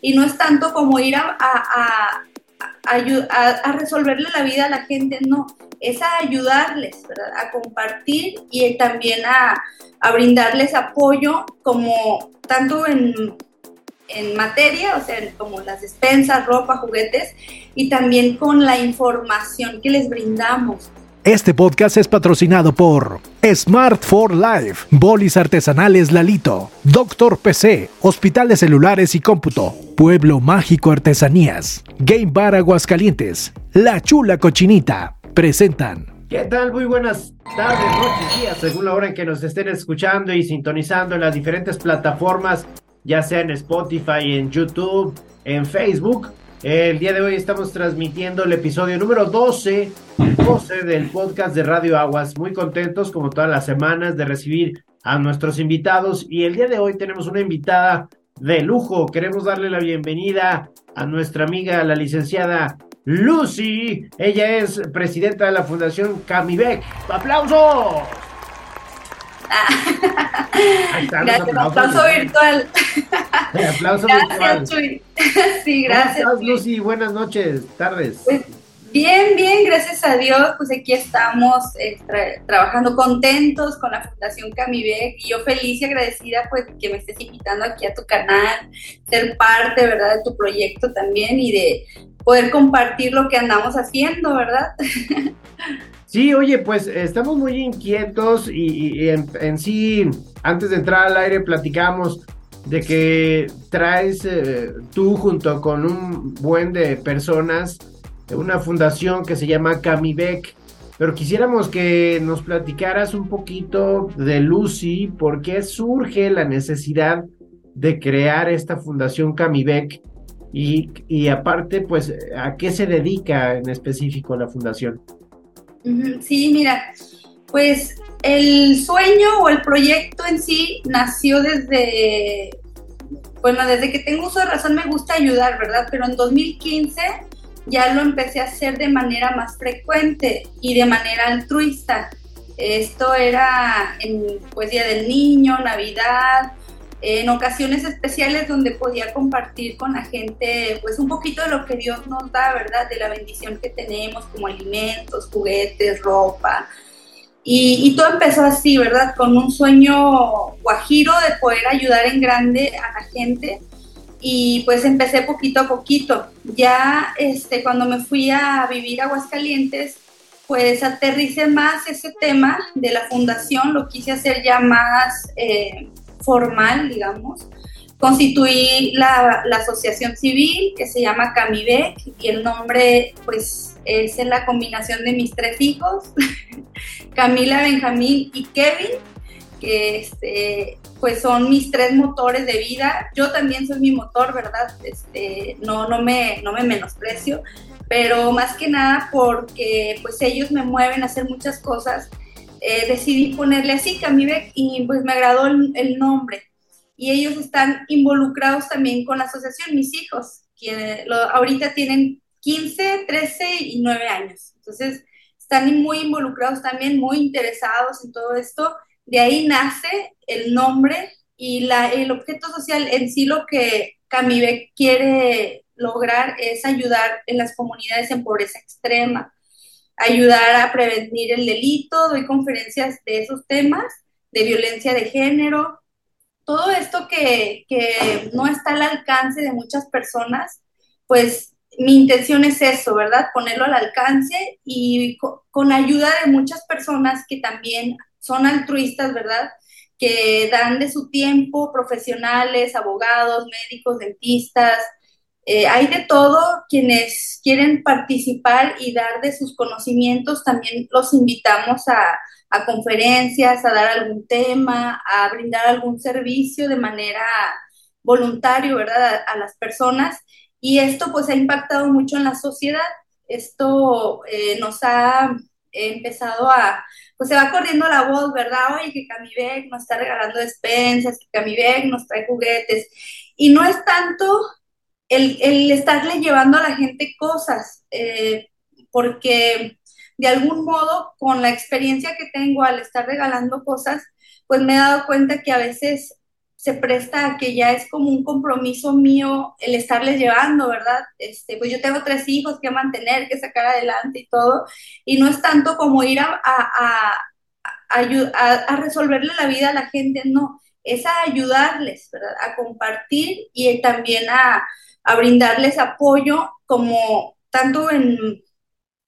y no es tanto como ir a, resolverle la vida a la gente, no, es a ayudarles, ¿verdad? A compartir y también a, a brindarles apoyo como tanto en en materia, o sea, como las despensas, ropa, juguetes, y también con la información que les brindamos. Este podcast es patrocinado por Smart for Life, Bolis Artesanales Lalito, Doctor PC, Hospital de Celulares y Cómputo, Pueblo Mágico Artesanías, Game Bar Aguascalientes, La Chula Cochinita, presentan. ¿Qué tal? Muy buenas tardes, noches, días, según la hora en que nos estén escuchando y sintonizando en las diferentes plataformas ya sea en Spotify, en YouTube, en Facebook. El día de hoy estamos transmitiendo el episodio número 12, 12 del podcast de Radio Aguas. Muy contentos, como todas las semanas, de recibir a nuestros invitados. Y el día de hoy tenemos una invitada de lujo. Queremos darle la bienvenida a nuestra amiga, la licenciada Lucy. Ella es presidenta de la Fundación Camivec. ¡Aplausos! Gracias, aplauso virtual. aplauso gracias, Chuy. sí, gracias. ¿Cómo Lucy? Buenas noches, tardes. Pues, bien, bien, gracias a Dios. Pues aquí estamos eh, trabajando contentos con la Fundación Camivec y yo feliz y agradecida pues que me estés invitando aquí a tu canal, ser parte, ¿verdad?, de tu proyecto también y de poder compartir lo que andamos haciendo, ¿verdad? Sí, oye, pues estamos muy inquietos y, en, sí, antes de entrar al aire, platicamos de que traes eh, tú junto con un buen de personas una fundación que se llama Camivec. Pero quisiéramos que nos platicaras un poquito de Lucy, por qué surge la necesidad de crear esta fundación Camivec y, y aparte, pues, a qué se dedica en específico la fundación. Sí, mira, pues el sueño o el proyecto en sí nació desde, bueno, desde que tengo uso de razón me gusta ayudar, ¿verdad? Pero en 2015 ya lo empecé a hacer de manera más frecuente y de manera altruista. Esto era en pues Día del Niño, Navidad, en ocasiones especiales donde podía compartir con la gente pues un poquito de lo que Dios nos da, ¿verdad? De la bendición que tenemos como alimentos, juguetes, ropa. Y, todo empezó así, ¿verdad? Con un sueño guajiro de poder ayudar en grande a la gente. Y pues empecé poquito a poquito. Ya este, cuando me fui a vivir a Aguascalientes, pues aterricé más ese tema de la fundación, lo quise hacer ya más... Eh, formal, digamos, constituí la, asociación civil que se llama Camivec y el nombre pues es la combinación de mis tres hijos, Camila, Benjamín y Kevin, que este, pues son mis tres motores de vida. Yo también soy mi motor, ¿verdad? Este, no, no, me, no me menosprecio, pero más que nada porque pues ellos me mueven a hacer muchas cosas eh, decidí ponerle así, Camivec, y pues me agradó el, nombre. Y ellos están involucrados también con la asociación, mis hijos, que ahorita tienen 15, 13 y 9 años. Entonces, están muy involucrados también, muy interesados en todo esto. De ahí nace el nombre y la, el objeto social en sí lo que Camivec quiere lograr es ayudar en las comunidades en pobreza extrema ayudar a prevenir el delito, doy conferencias de esos temas, de violencia de género, todo esto que, no está al alcance de muchas personas, pues mi intención es eso, ¿verdad? Ponerlo al alcance y con, ayuda de muchas personas que también son altruistas, ¿verdad? Que dan de su tiempo, profesionales, abogados, médicos, dentistas, eh, hay de todo, quienes quieren participar y dar de sus conocimientos, también los invitamos a, conferencias, a dar algún tema, a brindar algún servicio de manera voluntaria, ¿verdad?, a, las personas. Y esto pues ha impactado mucho en la sociedad. Esto eh, nos ha empezado a, pues se va corriendo la voz, ¿verdad? Oye, que Camivec nos está regalando despensas, que Camivec nos trae juguetes. Y no es tanto el, estarle llevando a la gente cosas, eh, porque de algún modo con la experiencia que tengo al estar regalando cosas, pues me he dado cuenta que a veces se presta a que ya es como un compromiso mío el estarles llevando, ¿verdad? Este, pues yo tengo tres hijos que mantener, que sacar adelante y todo, y no es tanto como ir a, a, a, resolverle la vida a la gente, no, es a ayudarles, ¿verdad? A compartir y también a, a brindarles apoyo como tanto en,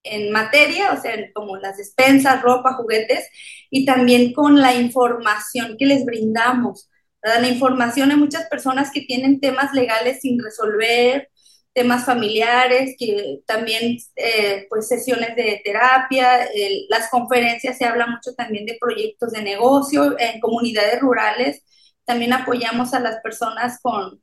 en materia, o sea, como las despensas, ropa, juguetes, y también con la información que les brindamos. La información hay muchas personas que tienen temas legales sin resolver, temas familiares, que también eh, pues sesiones de terapia, las conferencias se habla mucho también de proyectos de negocio en comunidades rurales, también apoyamos a las personas con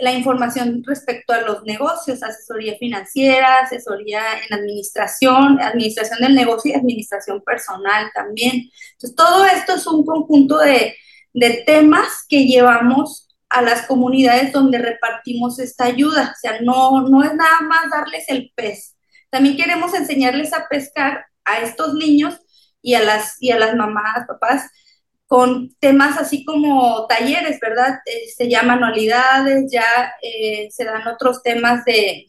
la información respecto a los negocios, asesoría financiera, asesoría en administración, administración del negocio y administración personal también. Entonces, todo esto es un conjunto de, de temas que llevamos a las comunidades donde repartimos esta ayuda. O sea, no, no es nada más darles el pez. También queremos enseñarles a pescar a estos niños y a las, y a las mamás, papás, con temas así como talleres, ¿verdad? Eh, se llaman anualidades, ya eh, se dan otros temas de,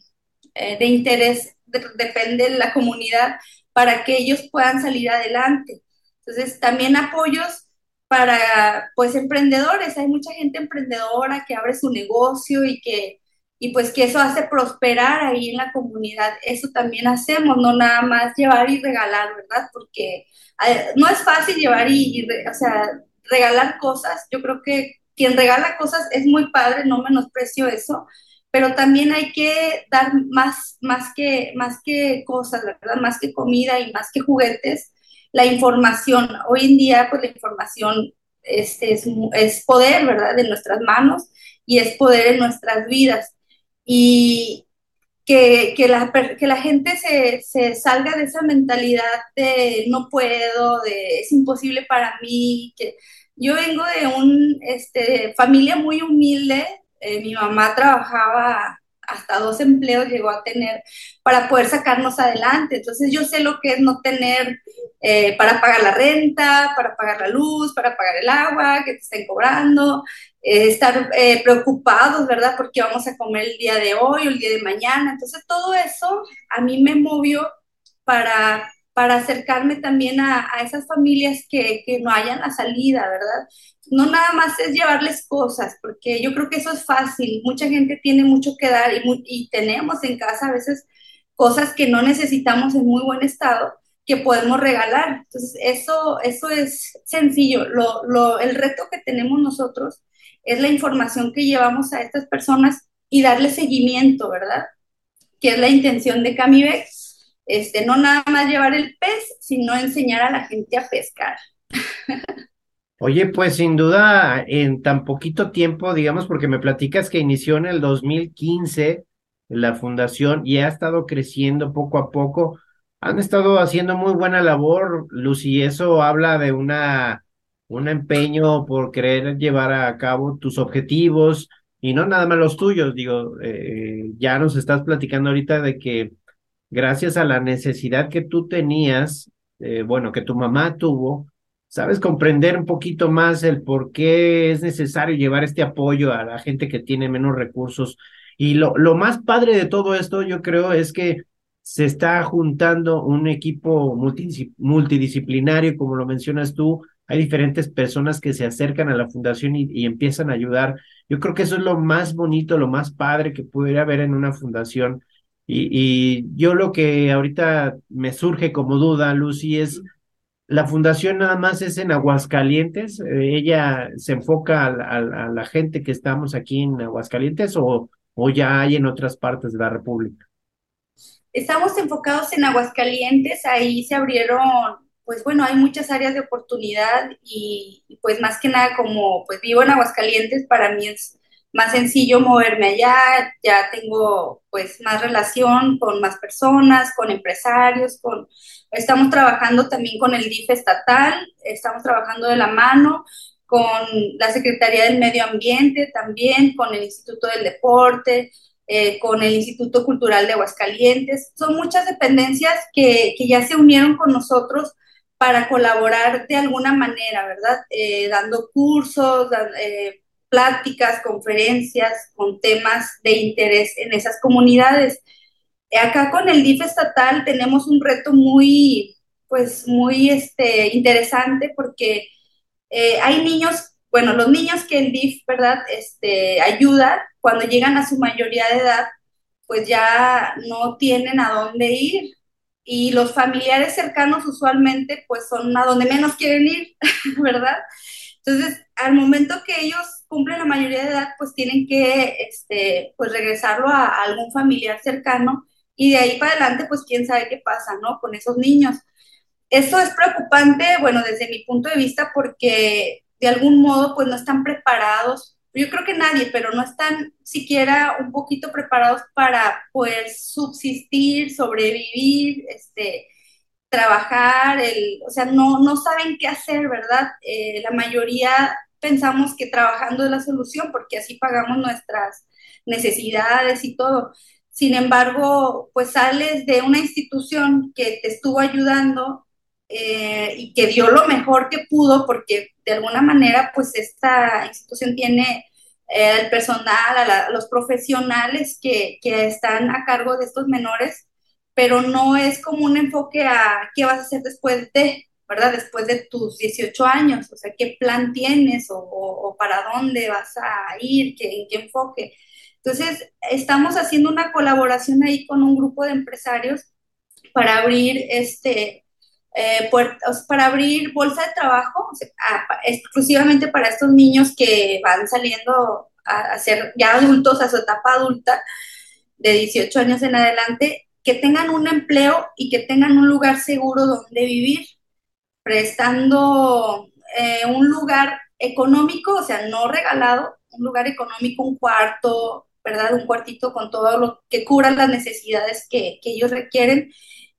eh, de interés, depende de la comunidad, para que ellos puedan salir adelante. Entonces, también apoyos para, pues, emprendedores. Hay mucha gente emprendedora que abre su negocio y que, y pues que eso hace prosperar ahí en la comunidad. Eso también hacemos, no nada más llevar y regalar, ¿verdad? Porque no es fácil llevar y, o sea, regalar cosas. Yo creo que quien regala cosas es muy padre, no menosprecio eso, pero también hay que dar más, más, que, más que cosas, ¿verdad? Más que comida y más que juguetes, la información. Hoy en día, pues la información este, es, es poder, ¿verdad? En nuestras manos y es poder en nuestras vidas. Y, que, que, la, que la gente se, se, salga de esa mentalidad de no puedo, de es imposible para mí. Que yo vengo de una este, familia muy humilde, eh, mi mamá trabajaba hasta dos empleos llegó a tener para poder sacarnos adelante. Entonces yo sé lo que es no tener eh, para pagar la renta, para pagar la luz, para pagar el agua que te estén cobrando, eh, estar eh, preocupados, ¿verdad? Porque vamos a comer el día de hoy o el día de mañana. Entonces todo eso a mí me movió para, para acercarme también a, a esas familias que, que no hayan la salida, ¿verdad? no nada más es llevarles cosas, porque yo creo que eso es fácil. Mucha gente tiene mucho que dar y, tenemos en casa a veces cosas que no necesitamos en muy buen estado que podemos regalar. Entonces, eso, eso es sencillo. Lo, el reto que tenemos nosotros es la información que llevamos a estas personas y darle seguimiento, ¿verdad? Que es la intención de Camibex. Este, no nada más llevar el pez, sino enseñar a la gente a pescar. Oye, pues sin duda, en tan poquito tiempo, digamos, porque me platicas que inició en el 2015 la fundación y ha estado creciendo poco a poco. Han estado haciendo muy buena labor, Lucy, eso habla de una, un empeño por querer llevar a cabo tus objetivos y no nada más los tuyos. Digo, eh, ya nos estás platicando ahorita de que gracias a la necesidad que tú tenías, eh, bueno, que tu mamá tuvo, sabes comprender un poquito más el por qué es necesario llevar este apoyo a la gente que tiene menos recursos. Y lo, lo más padre de todo esto, yo creo, es que se está juntando un equipo multidisciplinario, como lo mencionas tú. Hay diferentes personas que se acercan a la fundación y, empiezan a ayudar. Yo creo que eso es lo más bonito, lo más padre que pudiera haber en una fundación. Y, y yo lo que ahorita me surge como duda, Lucy, es la fundación nada más es en Aguascalientes. Eh, ella se enfoca a, la gente que estamos aquí en Aguascalientes o, o ya hay en otras partes de la República. Estamos enfocados en Aguascalientes. Ahí se abrieron, pues bueno, hay muchas áreas de oportunidad y, pues más que nada como pues vivo en Aguascalientes, para mí es más sencillo moverme allá, ya tengo pues más relación con más personas, con empresarios, con estamos trabajando también con el DIF estatal, estamos trabajando de la mano con la Secretaría del Medio Ambiente también, con el Instituto del Deporte, eh, con el Instituto Cultural de Aguascalientes. Son muchas dependencias que, que ya se unieron con nosotros para colaborar de alguna manera, ¿verdad? Eh, dando cursos, eh, pláticas, conferencias con temas de interés en esas comunidades. Acá con el DIF estatal tenemos un reto muy, pues, muy este, interesante porque eh, hay niños, bueno, los niños que el DIF, ¿verdad?, este, ayuda, cuando llegan a su mayoría de edad, pues ya no tienen a dónde ir. Y los familiares cercanos usualmente, pues son a donde menos quieren ir, ¿verdad? Entonces, al momento que ellos cumplen la mayoría de edad, pues tienen que, este, pues regresarlo a, algún familiar cercano y de ahí para adelante, pues quién sabe qué pasa, ¿no? Con esos niños. Eso es preocupante, bueno, desde mi punto de vista, porque de algún modo, pues no están preparados. Yo creo que nadie, pero no están siquiera un poquito preparados para poder subsistir, sobrevivir, este, trabajar, el, o sea, no, no saben qué hacer, ¿verdad? Eh, la mayoría pensamos que trabajando es la solución porque así pagamos nuestras necesidades y todo. Sin embargo, pues sales de una institución que te estuvo ayudando eh, y que dio lo mejor que pudo, porque de alguna manera, pues esta institución tiene eh, el personal, los profesionales que, que, están a cargo de estos menores, pero no es como un enfoque a qué vas a hacer después de, ¿verdad? Después de tus 18 años, o sea, qué plan tienes o, para dónde vas a ir, qué, en qué enfoque. Entonces, estamos haciendo una colaboración ahí con un grupo de empresarios para abrir este eh, puertas, para abrir bolsa de trabajo exclusivamente para estos niños que van saliendo a, ser ya adultos, a su etapa adulta, de 18 años en adelante, que tengan un empleo y que tengan un lugar seguro donde vivir, prestando eh, un lugar económico, o sea, no regalado, un lugar económico, un cuarto, ¿verdad? Un cuartito con todo lo que cubra las necesidades que, que ellos requieren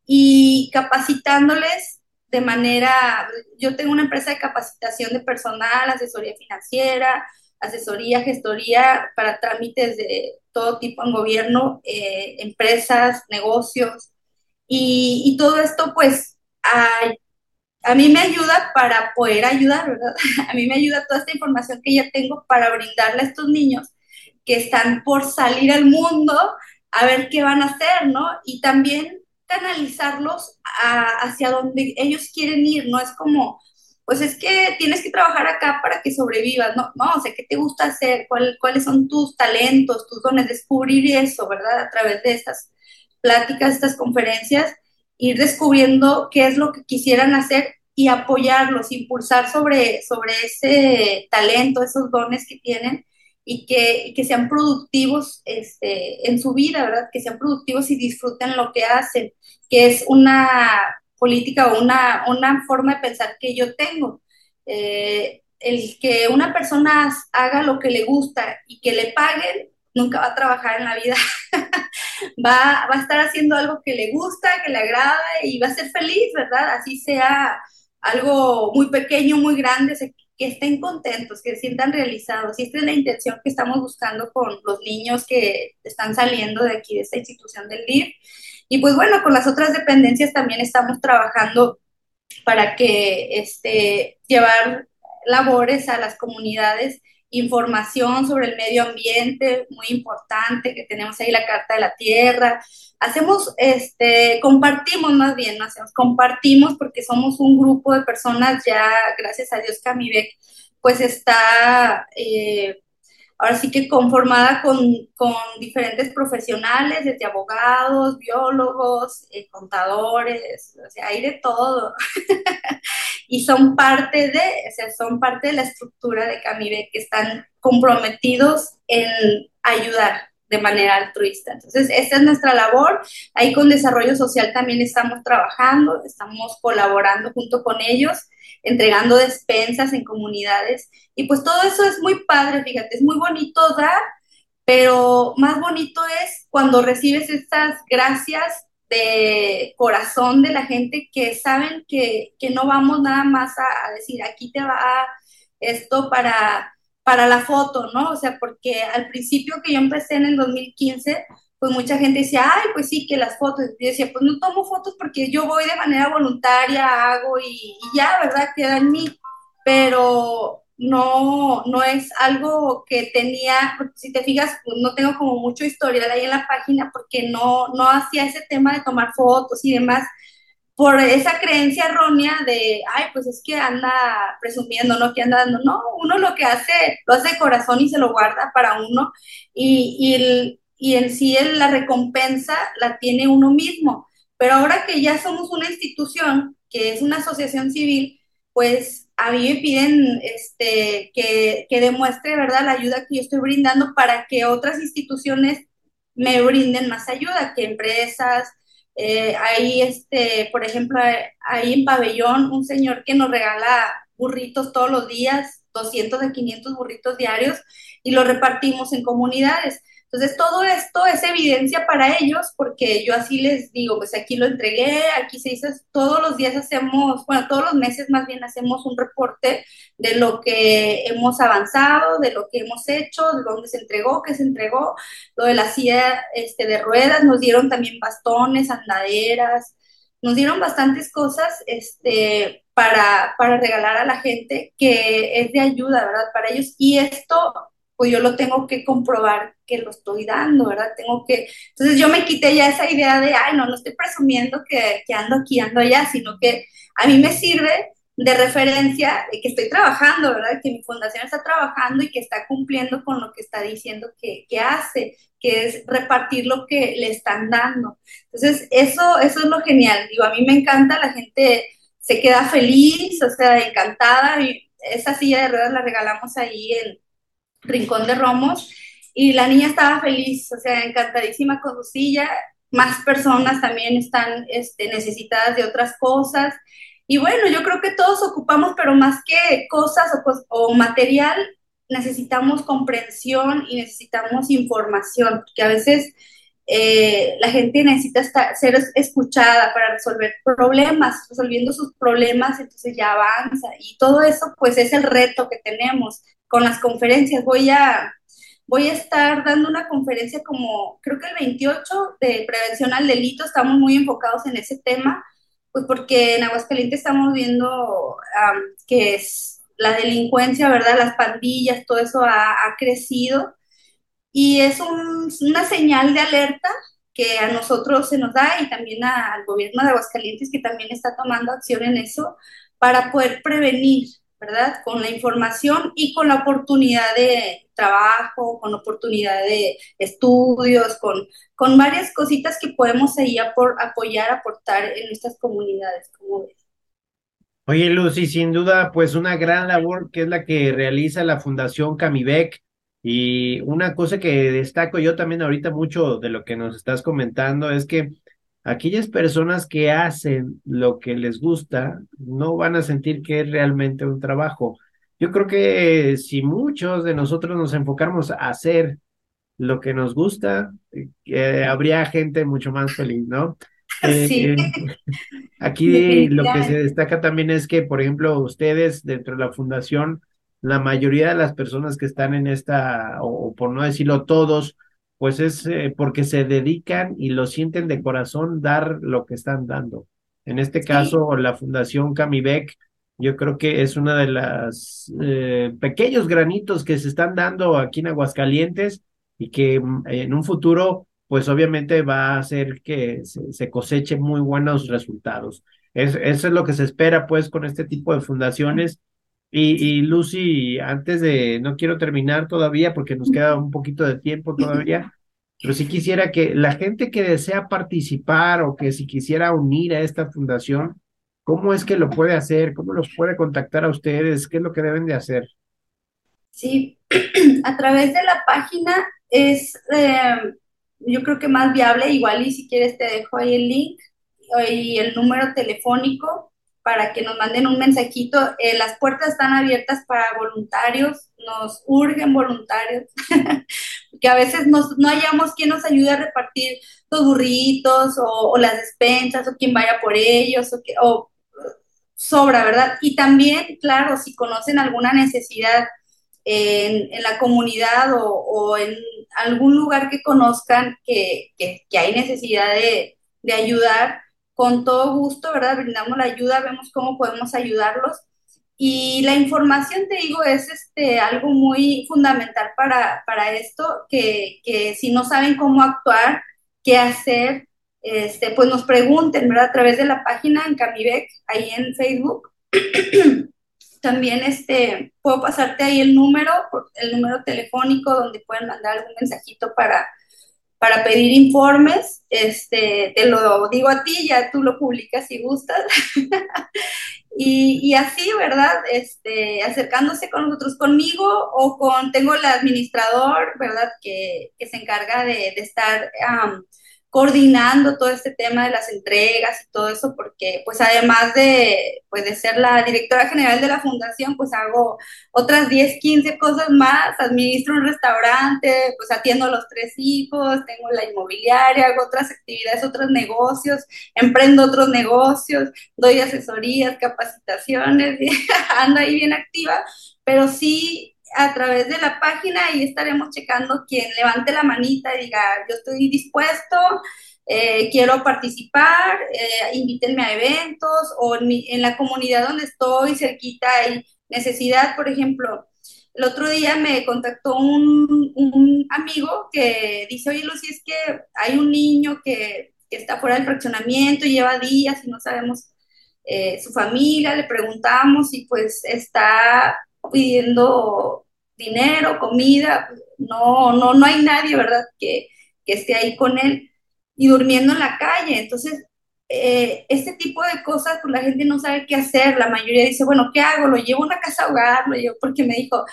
y capacitándoles de manera, yo tengo una empresa de capacitación de personal, asesoría financiera, asesoría, gestoría para trámites de todo tipo en gobierno, eh, empresas, negocios, y, todo esto pues a, a, mí me ayuda para poder ayudar, ¿verdad? A mí me ayuda toda esta información que ya tengo para brindarle a estos niños que están por salir al mundo a ver qué van a hacer, ¿no? Y también canalizarlos hacia donde ellos quieren ir, no es como, pues es que tienes que trabajar acá para que sobrevivas, no, no, o sea, ¿qué te gusta hacer? ¿Cuáles son tus talentos, tus dones? Descubrir eso, ¿verdad? A través de estas pláticas, estas conferencias, ir descubriendo qué es lo que quisieran hacer y apoyarlos, impulsar sobre, sobre ese talento, esos dones que tienen y que, que sean productivos este, en su vida, ¿verdad? Que sean productivos y disfruten lo que hacen, que es una política o una, una forma de pensar que yo tengo. Eh, el que una persona haga lo que le gusta y que le paguen, nunca va a trabajar en la vida. va, va a estar haciendo algo que le gusta, que le agrada y va a ser feliz, ¿verdad? Así sea algo muy pequeño, muy grande, que estén contentos, que se sientan realizados. Y esta es la intención que estamos buscando con los niños que están saliendo de aquí, de esta institución del DIF. Y pues bueno, con las otras dependencias también estamos trabajando para que este, llevar labores a las comunidades, información sobre el medio ambiente, muy importante, que tenemos ahí la Carta de la Tierra. Hacemos, este, compartimos más bien, no hacemos, compartimos porque somos un grupo de personas ya, gracias a Dios, Camivec, pues está eh, ahora sí que conformada con, con diferentes profesionales, desde abogados, biólogos, eh, contadores, o sea, hay de todo. y son parte de, o sea, son parte de la estructura de Camibe que están comprometidos en ayudar de manera altruista. Entonces, esta es nuestra labor. Ahí con desarrollo social también estamos trabajando, estamos colaborando junto con ellos entregando despensas en comunidades. Y pues todo eso es muy padre, fíjate, es muy bonito dar, pero más bonito es cuando recibes estas gracias corazón de la gente que saben que, no vamos nada más a, decir, aquí te va esto para, para la foto, ¿no? O sea, porque al principio que yo empecé en el 2015, pues mucha gente decía, ay, pues sí, que las fotos. Yo decía, pues no tomo fotos porque yo voy de manera voluntaria, hago y, y ya, ¿verdad? Queda en mí. Pero no, no es algo que tenía, si te fijas, pues no tengo como mucho historial ahí en la página porque no, no hacía ese tema de tomar fotos y demás por esa creencia errónea de, ay, pues es que anda presumiendo, ¿no? Que anda dando, no, uno lo que hace, lo hace de corazón y se lo guarda para uno y, y, y en sí la recompensa la tiene uno mismo. Pero ahora que ya somos una institución, que es una asociación civil, pues a mí me piden este, que, que demuestre, ¿verdad?, la ayuda que yo estoy brindando para que otras instituciones me brinden más ayuda, que empresas, eh, este, por ejemplo, ahí en Pabellón, un señor que nos regala burritos todos los días, 200 de 500 burritos diarios, y los repartimos en comunidades. Entonces, todo esto es evidencia para ellos porque yo así les digo, pues aquí lo entregué, aquí se dice, todos los días hacemos, bueno, todos los meses más bien hacemos un reporte de lo que hemos avanzado, de lo que hemos hecho, de dónde se entregó, qué se entregó, lo de la silla este, de ruedas, nos dieron también bastones, andaderas, nos dieron bastantes cosas este, para, para regalar a la gente que es de ayuda, ¿verdad? Para ellos. Y esto pues yo lo tengo que comprobar que lo estoy dando, ¿verdad? Tengo que, entonces yo me quité ya esa idea de, ay, no, no estoy presumiendo que, que ando aquí, ando allá, sino que a mí me sirve de referencia de que estoy trabajando, ¿verdad? Que mi fundación está trabajando y que está cumpliendo con lo que está diciendo que, que, hace, que es repartir lo que le están dando. Entonces, eso, eso es lo genial. Digo, a mí me encanta, la gente se queda feliz, o sea, encantada. Y esa silla de ruedas la regalamos ahí en, Rincón de Romos, y la niña estaba feliz, o sea, encantadísima con su silla. Más personas también están este, necesitadas de otras cosas. Y bueno, yo creo que todos ocupamos, pero más que cosas o, material, necesitamos comprensión y necesitamos información, porque a veces eh, la gente necesita estar, ser escuchada para resolver problemas, resolviendo sus problemas, entonces ya avanza. Y todo eso, pues es el reto que tenemos con las conferencias. Voy a, voy a estar dando una conferencia como, creo que el 28 de prevención al delito, estamos muy enfocados en ese tema, pues porque en Aguascalientes estamos viendo que es la delincuencia, ¿verdad? Las pandillas, todo eso ha, crecido y es una señal de alerta que a nosotros se nos da y también al gobierno de Aguascalientes que también está tomando acción en eso para poder prevenir ¿verdad? Con la información y con la oportunidad de trabajo, con oportunidad de estudios, con, con varias cositas que podemos ahí apoyar, aportar en nuestras comunidades, como ves. Oye, Lucy, sin duda, pues una gran labor que es la que realiza la Fundación Camivec. Y una cosa que destaco yo también ahorita mucho de lo que nos estás comentando es que aquellas personas que hacen lo que les gusta no van a sentir que es realmente un trabajo. Yo creo que si muchos de nosotros nos enfocáramos a hacer lo que nos gusta, eh, habría gente mucho más feliz, ¿no? Sí. Eh, aquí lo que se destaca también es que, por ejemplo, ustedes dentro de la fundación, la mayoría de las personas que están en esta, o por no decirlo todos, pues es eh, porque se dedican y lo sienten de corazón dar lo que están dando. En este caso, la Fundación Camivec, yo creo que es una de las eh, pequeños granitos que se están dando aquí en Aguascalientes y que mm, en un futuro, pues obviamente va a hacer que se, cosechen muy buenos resultados. Es, eso es lo que se espera, pues, con este tipo de fundaciones. Y, y, Lucy, antes de, no quiero terminar todavía porque nos queda un poquito de tiempo todavía, pero sí quisiera que la gente que desea participar o que si quisiera unir a esta fundación, ¿cómo es que lo puede hacer? ¿Cómo los puede contactar a ustedes? ¿Qué es lo que deben de hacer? Sí, a través de la página es, eh, yo creo que más viable, igual y si quieres te dejo ahí el link y el número telefónico para que nos manden un mensajito. Eh, las puertas están abiertas para voluntarios, nos urgen voluntarios, que a veces nos, no hayamos quien nos ayude a repartir los burritos o, las despensas o quien vaya por ellos o, que, sobra, ¿verdad? Y también, claro, si conocen alguna necesidad en, la comunidad o, en algún lugar que conozcan que, que, hay necesidad de, de, ayudar, con todo gusto, ¿verdad? Brindamos la ayuda, vemos cómo podemos ayudarlos. Y la información, te digo, es este, algo muy fundamental para, para esto, que, que si no saben cómo actuar, qué hacer, este, pues nos pregunten, ¿verdad? A través de la página en Camibec, ahí en Facebook. También este, puedo pasarte ahí el número, el número telefónico donde pueden mandar algún mensajito para, para pedir informes. Este, te lo digo a ti, ya tú lo publicas si gustas. y, así, ¿verdad? Este, acercándose con nosotros, conmigo o con, tengo el administrador, ¿verdad? Que, que se encarga de estar coordinando todo este tema de las entregas y todo eso, porque pues además de, pues, de ser la directora general de la fundación, pues hago otras 10, 15 cosas más, administro un restaurante, pues atiendo a los tres hijos, tengo la inmobiliaria, hago otras actividades, otros negocios, emprendo otros negocios, doy asesorías, capacitaciones, ando ahí bien activa, pero sí a través de la página y estaremos checando quien levante la manita y diga, yo estoy dispuesto, eh, quiero participar, eh, invítenme a eventos o en, la comunidad donde estoy, cerquita hay necesidad, por ejemplo. El otro día me contactó un, amigo que dice, oye Lucy, es que hay un niño que, que está fuera del fraccionamiento, lleva días y no sabemos eh, su familia, le preguntamos y pues está pidiendo dinero, comida, no, no, no hay nadie, ¿verdad?, que, que esté ahí con él y durmiendo en la calle. Entonces, eh, este tipo de cosas, pues la gente no sabe qué hacer. La mayoría dice, bueno, ¿qué hago? Lo llevo a una casa hogar, lo llevo porque me dijo,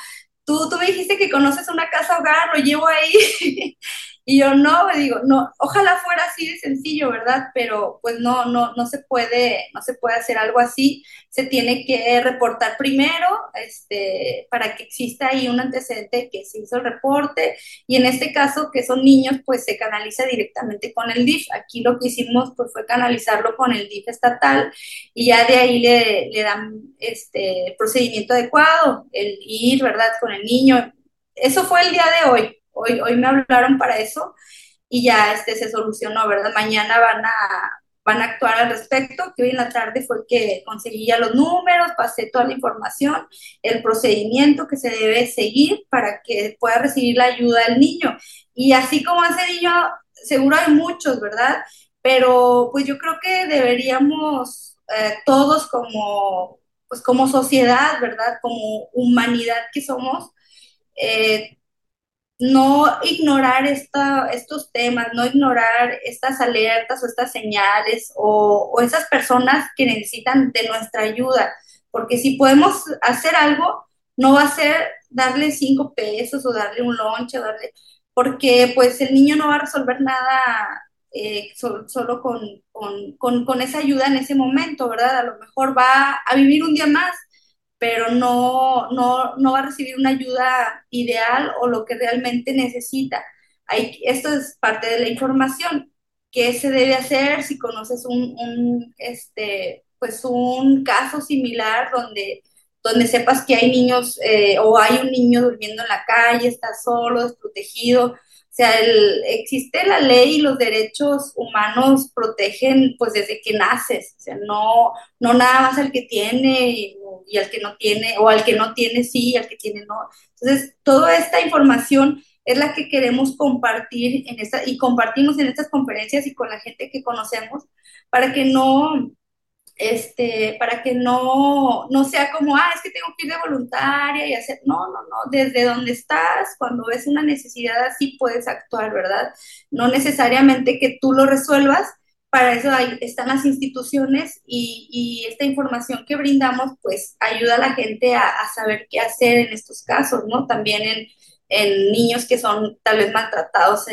tú, tú me dijiste que conoces una casa hogar, lo llevo ahí. Y yo no, digo, no, ojalá fuera así de sencillo, ¿verdad? Pero pues no, no, no se puede, no se puede hacer algo así. Se tiene que reportar primero, este, para que exista ahí un antecedente que se hizo el reporte. Y en este caso, que son niños, pues se canaliza directamente con el DIF. Aquí lo que hicimos pues fue canalizarlo con el DIF estatal y ya de ahí le, le dan este procedimiento adecuado, el ir, ¿verdad? Con el niño. Eso fue el día de hoy hoy, hoy me hablaron para eso y ya este se solucionó, ¿verdad? Mañana van a, van a actuar al respecto, que hoy en la tarde fue que conseguí ya los números, pasé toda la información, el procedimiento que se debe seguir para que pueda recibir la ayuda del niño. Y así como ese niño, seguro hay muchos, ¿verdad? Pero pues yo creo que deberíamos eh, todos como, pues como sociedad, ¿verdad? Como humanidad que somos, eh, no ignorar estos temas, no ignorar estas alertas o estas señales o, esas personas que necesitan de nuestra ayuda, porque si podemos hacer algo, no va a ser darle cinco pesos o darle un lonche, darle, porque pues el niño no va a resolver nada eh, solo, con, con, con esa ayuda en ese momento, ¿verdad? A lo mejor va a vivir un día más pero no, no, no va a recibir una ayuda ideal o lo que realmente necesita. Esto es parte de la información. ¿Qué se debe hacer si conoces un, un, este, pues un caso similar donde, donde sepas que hay niños eh, o hay un niño durmiendo en la calle, está solo, desprotegido? O sea, el, existe la ley y los derechos humanos protegen pues desde que naces, o sea, no, no nada más al que tiene y al que no tiene, o al que no tiene sí, al que tiene no. Entonces, toda esta información es la que queremos compartir en esta, y compartimos en estas conferencias y con la gente que conocemos, para que no, este, para que no, no sea como, ah, es que tengo que ir de voluntaria y hacer, no, no, no, desde donde estás, cuando ves una necesidad así puedes actuar, ¿verdad? No necesariamente que tú lo resuelvas, para eso están las instituciones y, esta información que brindamos pues ayuda a la gente a, saber qué hacer en estos casos, ¿no? También en, niños que son tal vez maltratados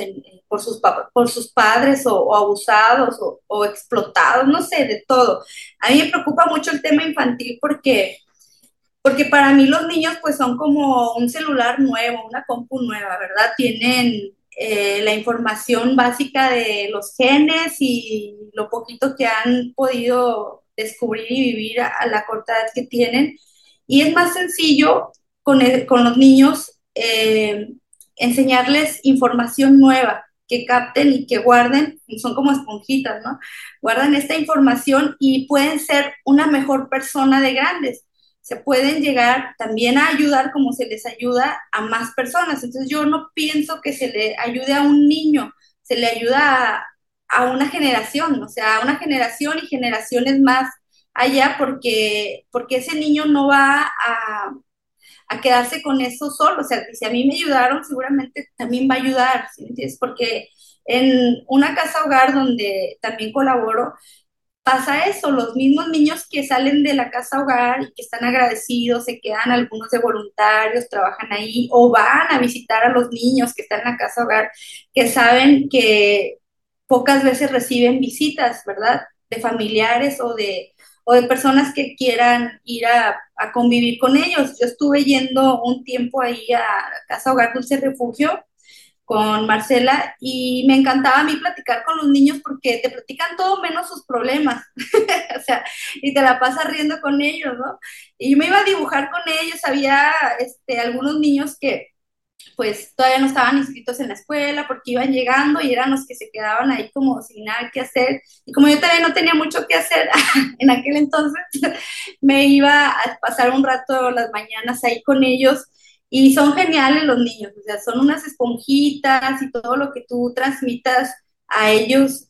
por, sus, por sus padres o, abusados o, explotados, no sé, de todo. A mí me preocupa mucho el tema infantil porque, porque para mí los niños pues son como un celular nuevo, una compu nueva, ¿verdad? Tienen eh, la información básica de los genes y lo poquito que han podido descubrir y vivir a, la corta edad que tienen. Y es más sencillo con, con los niños, eh, enseñarles información nueva, que capten y que guarden, son como esponjitas, ¿no? Guardan esta información y pueden ser una mejor persona de grandes. Se pueden llegar también a ayudar como se les ayuda a más personas. Entonces yo no pienso que se le ayude a un niño, se le ayuda a, una generación, o sea, a una generación y generaciones más allá porque, porque ese niño no va a, a quedarse con eso solo. O sea, si a mí me ayudaron, seguramente también va a ayudar, ¿sí entiendes? Porque en una casa hogar donde también colaboro, pasa eso, los mismos niños que salen de la casa hogar y que están agradecidos, se quedan algunos de voluntarios, trabajan ahí o van a visitar a los niños que están en la casa hogar, que saben que pocas veces reciben visitas, ¿verdad? De familiares o de, o de personas que quieran ir a, convivir con ellos. Yo estuve yendo un tiempo ahí a Casa Hogar Dulce Refugio con Marcela y me encantaba a mí platicar con los niños porque te platican todo menos sus problemas, o sea, y te la pasas riendo con ellos, ¿no? Y me iba a dibujar con ellos, había este, algunos niños que pues todavía no estaban inscritos en la escuela porque iban llegando y eran los que se quedaban ahí como sin nada que hacer. Y como yo también no tenía mucho que hacer en aquel entonces, me iba a pasar un rato las mañanas ahí con ellos. Y son geniales los niños, o sea, son unas esponjitas y todo lo que tú transmitas a ellos,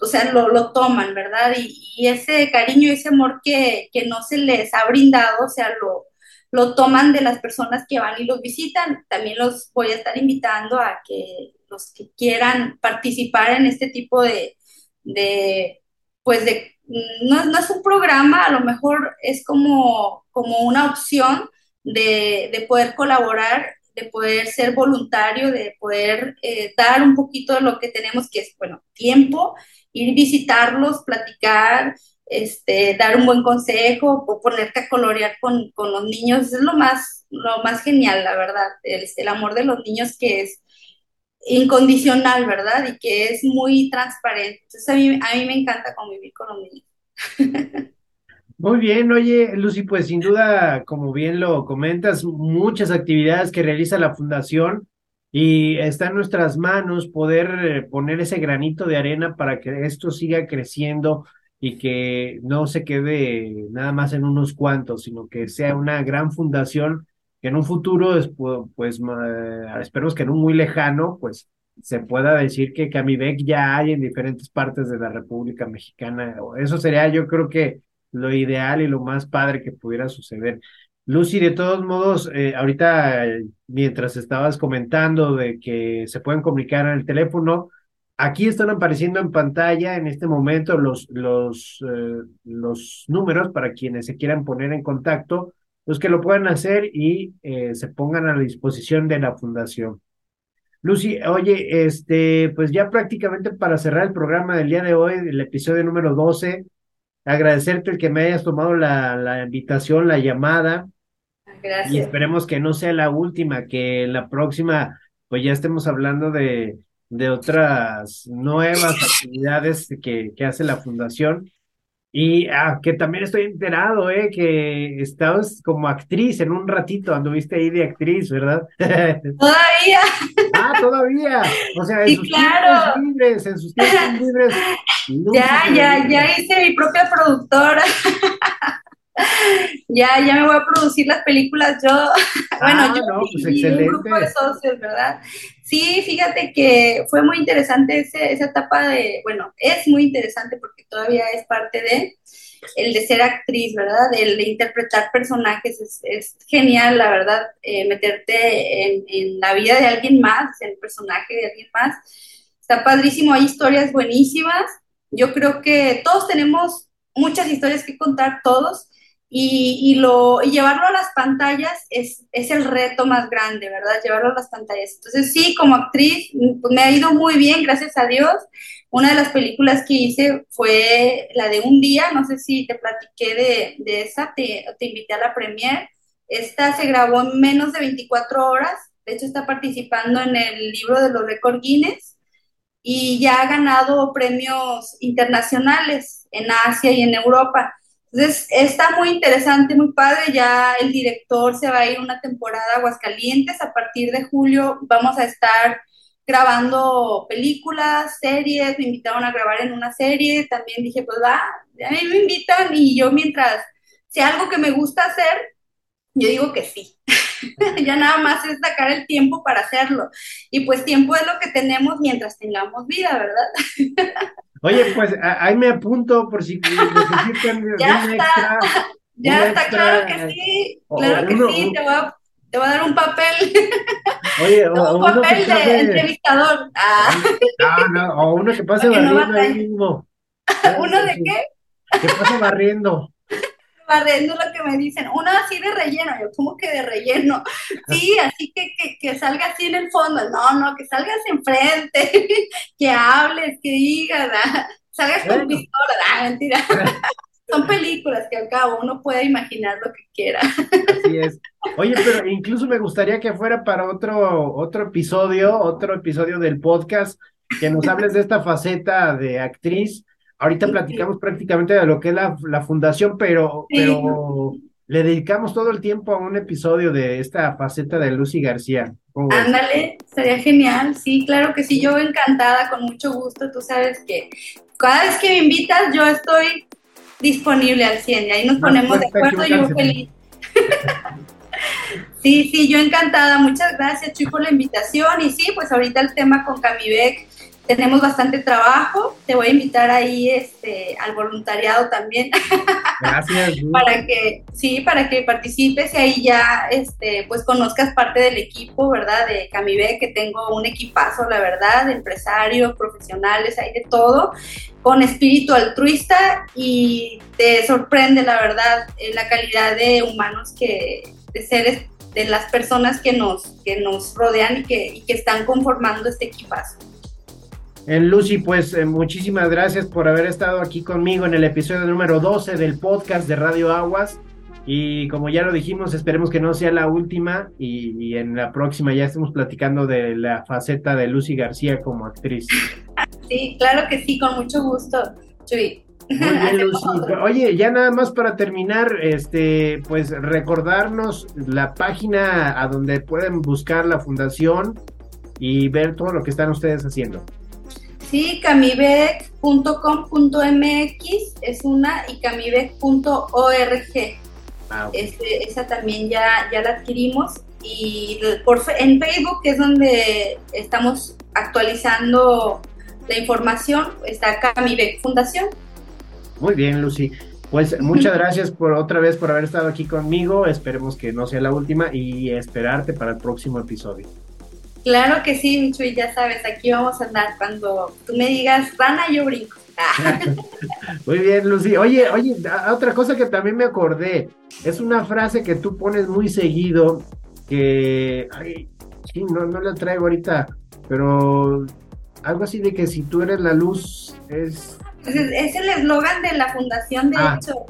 o sea, lo, lo toman, ¿verdad? Y, y, ese cariño ese amor que, que no se les ha brindado, o sea, lo, lo toman de las personas que van y los visitan. También los voy a estar invitando a que los que quieran participar en este tipo de, de pues de, no, no, es un programa, a lo mejor es como, como una opción de, de poder colaborar, de poder ser voluntario, de poder eh, dar un poquito de lo que tenemos, que es, bueno, tiempo, ir visitarlos, platicar, este, dar un buen consejo o ponerte a colorear con, los niños, es lo más, lo más genial, la verdad, el, el, amor de los niños que es incondicional, ¿verdad? Y que es muy transparente. Entonces a mí, a mí me encanta convivir con los niños. Muy bien, oye, Lucy, pues sin duda, como bien lo comentas, muchas actividades que realiza la Fundación y está en nuestras manos poder eh, poner ese granito de arena para que esto siga creciendo y que no se quede nada más en unos cuantos, sino que sea una gran fundación que en un futuro, pues, esperemos que en un muy lejano, pues se pueda decir que Camivec ya hay en diferentes partes de la República Mexicana. Eso sería, yo creo que lo ideal y lo más padre que pudiera suceder. Lucy, de todos modos, eh, ahorita mientras estabas comentando de que se pueden comunicar el teléfono, Aquí están apareciendo en pantalla en este momento los, los, eh, los números para quienes se quieran poner en contacto, los que lo puedan hacer y eh, se pongan a la disposición de la fundación. Lucy, oye, este, pues ya prácticamente para cerrar el programa del día de hoy, el episodio número 12, agradecerte el que me hayas tomado la, la invitación, la llamada. Gracias. Y esperemos que no sea la última, que la próxima, pues ya estemos hablando de, de otras nuevas actividades que, que hace la fundación. Y ah, que también estoy enterado, ¿eh? Que estabas como actriz en un ratito, anduviste ahí de actriz, ¿verdad? Todavía. ah, todavía. O sea, en sus claro. tiempos libres, en sus tiempos libres. Ya, ya, ya hice mi propia productora. ya, ya me voy a producir las películas yo. bueno, Ah, yo no, pues y un excelente. grupo de socios, ¿verdad? Sí, fíjate que fue muy interesante ese- esa etapa de, bueno, es muy interesante porque todavía es parte de el de ser actriz, ¿verdad? El de interpretar personajes es, genial, la verdad, eh, meterte en, en la vida de alguien más, en el personaje de alguien más. Está padrísimo, hay historias buenísimas. Yo creo que todos tenemos muchas historias que contar, todos, y, y lo, y llevarlo a las pantallas es, es el reto más grande, ¿verdad? Llevarlo a las pantallas. Entonces, sí, como actriz, pues me ha ido muy bien, gracias a Dios. Una de las películas que hice fue la de Un Día, no sé si te platiqué de, de esa, te, te invité a la premier. Esta se grabó en menos de 24 horas, de hecho está participando en el libro de los récords Guinness y ya ha ganado premios internacionales en Asia y en Europa. Entonces, está muy interesante, muy padre. Ya el director se va a ir una temporada a Aguascalientes. A partir de julio vamos a estar grabando películas, series. Me invitaron a grabar en una serie. También dije, pues va, a mí me invitan y yo mientras sea algo que me gusta hacer, yo digo que sí. ya nada más es sacar el tiempo para hacerlo. Y pues tiempo es lo que tenemos mientras tengamos vida, ¿verdad? Oye, pues ahí me apunto por si necesitan ya está, extra. Ya está, claro que sí, claro que sí, te voy, a, te voy a dar un papel. Oye, o, un papel de entrevistador. Ah. No, no, o uno que pase barriendo ahí mismo. ¿Uno de qué? Que pase barriendo barriendo lo que me dicen, uno así de relleno, yo como que de relleno, sí, así que, que, que salga así en el fondo, no, no, que salgas enfrente, que hables, que digas, ¿ah? salgas con pistola, ah, mentira. Son películas que al cabo uno puede imaginar lo que quiera. Así es. Oye, pero incluso me gustaría que fuera para otro, otro episodio, otro episodio del podcast, que nos hables de esta faceta de actriz Ahorita platicamos prácticamente de lo que es la, la fundación, pero, pero le dedicamos todo el tiempo a un episodio de esta faceta de Lucy García. Ándale, sería genial, sí, claro que sí, yo encantada, con mucho gusto, tú sabes que cada vez que me invitas yo estoy disponible al 100 y ahí nos ponemos de acuerdo, yo feliz. sí, sí, yo encantada, muchas gracias Chuy por la invitación. Y sí, pues ahorita el tema con Camivec tenemos bastante trabajo. Te voy a invitar ahí este, al voluntariado también. Gracias. para que, sí, para que participes y ahí ya este, pues conozcas parte del equipo, ¿verdad? De Camibe, que tengo un equipazo, la verdad, de empresarios, profesionales, hay de todo, con espíritu altruista y te sorprende, la verdad, eh, la calidad de humanos que, de seres de las personas que nos, que nos rodean y que, y que están conformando este equipazo. En Lucy, pues eh, muchísimas gracias por haber estado aquí conmigo en el episodio número 12 del podcast de Radio Aguas. Y como ya lo dijimos, esperemos que no sea la última y, en la próxima ya estemos platicando de la faceta de Lucy García como actriz. Sí, claro que sí, con mucho gusto, Chuy. Muy bien, Lucy. Oye, ya nada más para terminar, este, pues recordarnos la página a donde pueden buscar la fundación y ver todo lo que están ustedes haciendo. Sí, camibec.com.mx es una y camibec.org. Ah, este, esa también ya, ya la adquirimos. Y por, en Facebook, que es donde estamos actualizando la información, está Camibec Fundación. Muy bien, Lucy. Pues muchas gracias por otra vez por haber estado aquí conmigo. Esperemos que no sea la última y esperarte para el próximo episodio. Claro que sí, Michu, y ya sabes, aquí vamos a andar. Cuando tú me digas, Rana, yo brinco. Muy bien, Lucy. Oye, oye, otra cosa que también me acordé, es una frase que tú pones muy seguido, que, ay, sí, no, no la traigo ahorita, pero algo así de que si tú eres la luz, es... Pues es, el eslogan de la fundación, de ah, hecho.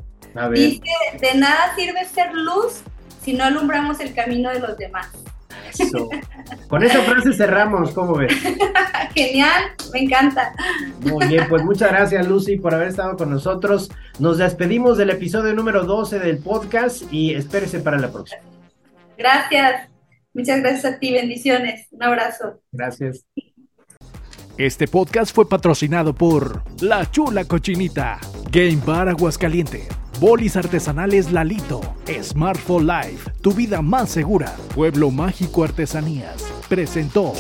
Dice, de nada sirve ser luz si no alumbramos el camino de los demás. Con esa frase cerramos, ¿cómo ves? Genial, me encanta. Muy bien, pues muchas gracias Lucy por haber estado con nosotros. Nos despedimos del episodio número 12 del podcast y espérese para la próxima. Gracias, muchas gracias a ti, bendiciones, un abrazo. Gracias. Este podcast fue patrocinado por La Chula Cochinita, Game Bar Aguascaliente. Bolis artesanales Lalito, Smart for Life, tu vida más segura. Pueblo Mágico Artesanías, presentó